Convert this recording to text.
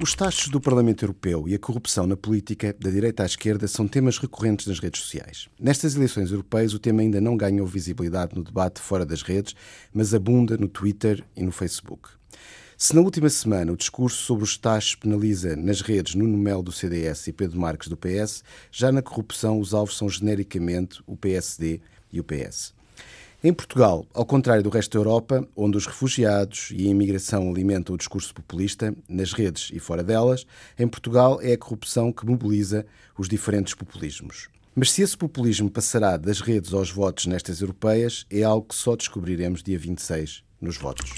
Os taxos do Parlamento Europeu e a corrupção na política, da direita à esquerda, são temas recorrentes nas redes sociais. Nestas eleições europeias, o tema ainda não ganhou visibilidade no debate fora das redes, mas abunda no Twitter e no Facebook. Se na última semana o discurso sobre os taxos penaliza nas redes Nuno Melo do CDS e Pedro Marques do PS, já na corrupção os alvos são genericamente o PSD e o PS. Em Portugal, ao contrário do resto da Europa, onde os refugiados e a imigração alimentam o discurso populista, nas redes e fora delas, em Portugal é a corrupção que mobiliza os diferentes populismos. Mas se esse populismo passará das redes aos votos nestas europeias, é algo que só descobriremos dia 26 nos votos.